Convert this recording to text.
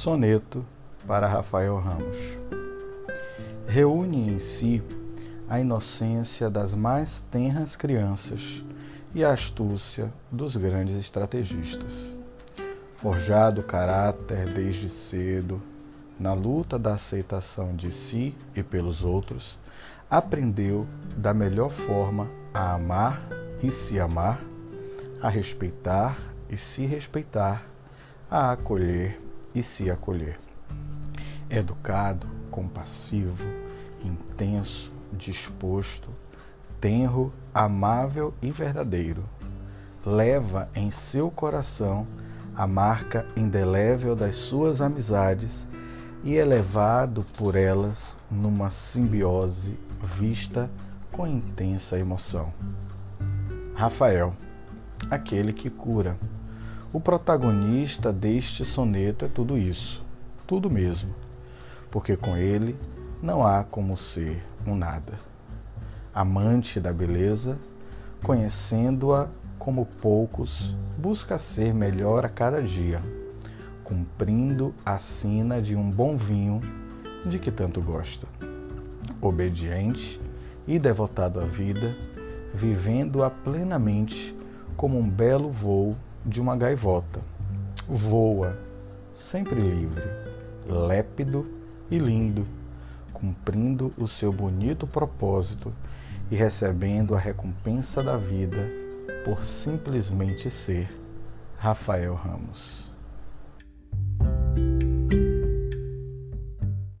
Soneto para Rafael Ramos. Reúne em si a inocência das mais tenras crianças e a astúcia dos grandes estrategistas. Forjado caráter desde cedo, na luta da aceitação de si e pelos outros, aprendeu da melhor forma a amar e se amar, a respeitar e se respeitar, a acolher e se acolher. Educado, compassivo, intenso, disposto, tenro, amável e verdadeiro. Leva em seu coração a marca indelével das suas amizades e é levado por elas numa simbiose vista com intensa emoção. Rafael, aquele que cura. O protagonista deste soneto é tudo isso, tudo mesmo, porque com ele não há como ser um nada. Amante da beleza, conhecendo-a como poucos, busca ser melhor a cada dia, cumprindo a sina de um bom vinho de que tanto gosta. Obediente e devotado à vida, vivendo-a plenamente como um belo voo de uma gaivota. Voa, sempre livre, lépido e lindo, cumprindo o seu bonito propósito e recebendo a recompensa da vida por simplesmente ser Rafael Ramos.